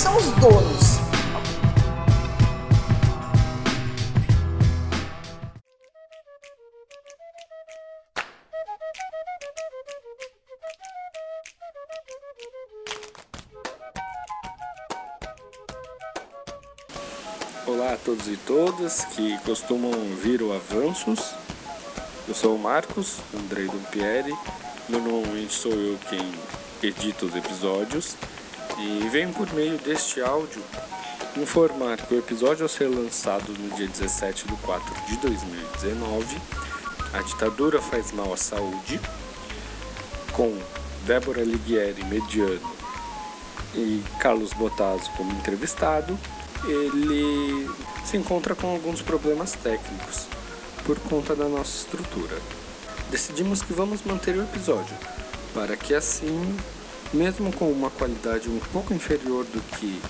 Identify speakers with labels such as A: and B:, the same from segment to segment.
A: são os donos.
B: Olá a todos e todas que costumam vir o Avanços. Eu sou o Marcos, Andrei Dompieri. Normalmente sou eu quem edita os episódios e venho por meio deste áudio informar que o episódio a ser lançado no dia 17 de 4 de 2019, A Ditadura Faz Mal à Saúde, com Débora Lighieri mediano e Carlos Botazo como entrevistado, ele se encontra com alguns problemas técnicos por conta da nossa estrutura. Decidimos que vamos manter o episódio para que assim, mesmo com uma qualidade um pouco inferior do que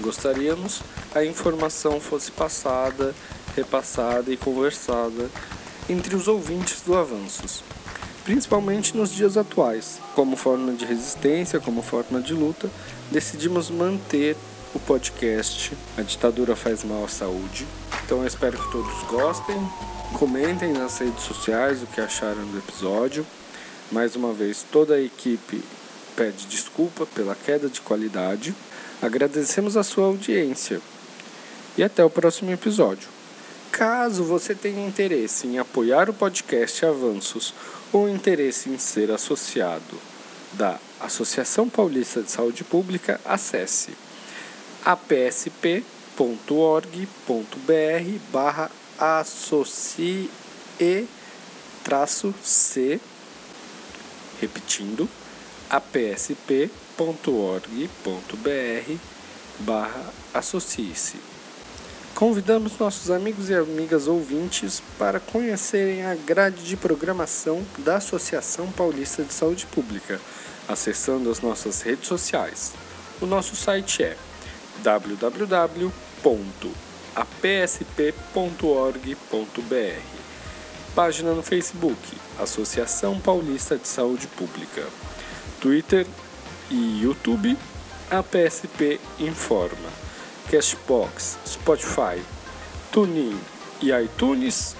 B: gostaríamos, a informação fosse passada, repassada e conversada entre os ouvintes do Avanços, principalmente nos dias atuais. Como forma de resistência, como forma de luta, decidimos manter o podcast A Ditadura Faz Mal à Saúde. Então eu espero que todos gostem, comentem nas redes sociais o que acharam do episódio. Mais uma vez, toda a equipe pede desculpa pela queda de qualidade. Agradecemos a sua audiência e até o próximo episódio. Caso você tenha interesse em apoiar o podcast Avanços ou interesse em ser associado da Associação Paulista de Saúde Pública, acesse apsp.org.br barra associe traço C repetindo apsp.org.br barra associe-se Convidamos nossos amigos e amigas ouvintes para conhecerem a grade de programação da Associação Paulista de Saúde Pública, acessando as nossas redes sociais. O nosso site é www.apsp.org.br. Página no Facebook, Associação Paulista de Saúde Pública. Twitter e YouTube, APSP Informa. Cashbox, Spotify, TuneIn e iTunes,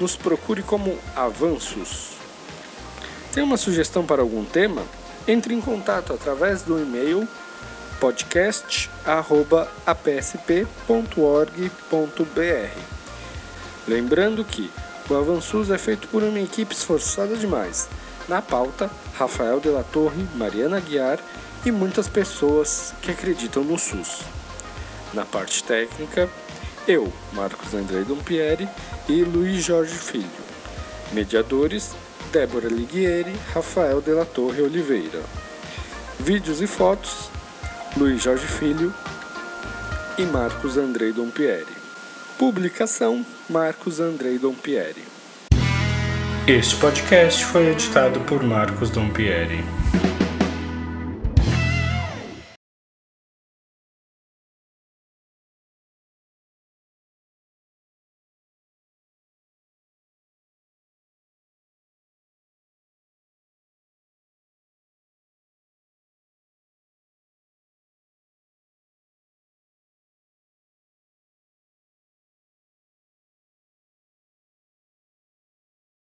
B: nos procure como Avanços. Tem uma sugestão para algum tema? Entre em contato através do e-mail podcast.apsp.org.br. Lembrando que o Avançus é feito por uma equipe esforçada demais. Na pauta, Rafael de la Torre, Mariana Guiar e muitas pessoas que acreditam no SUS. Na parte técnica, eu, Marcos André Dompieri e Luiz Jorge Filho. Mediadores, Débora Lighieri, Rafael de la Torre Oliveira. Vídeos e fotos, Luiz Jorge Filho e Marcos Andrei Dompieri. Publicação Marcos Andrei Dompieri.
C: Este podcast foi editado por Marcos Dompieri.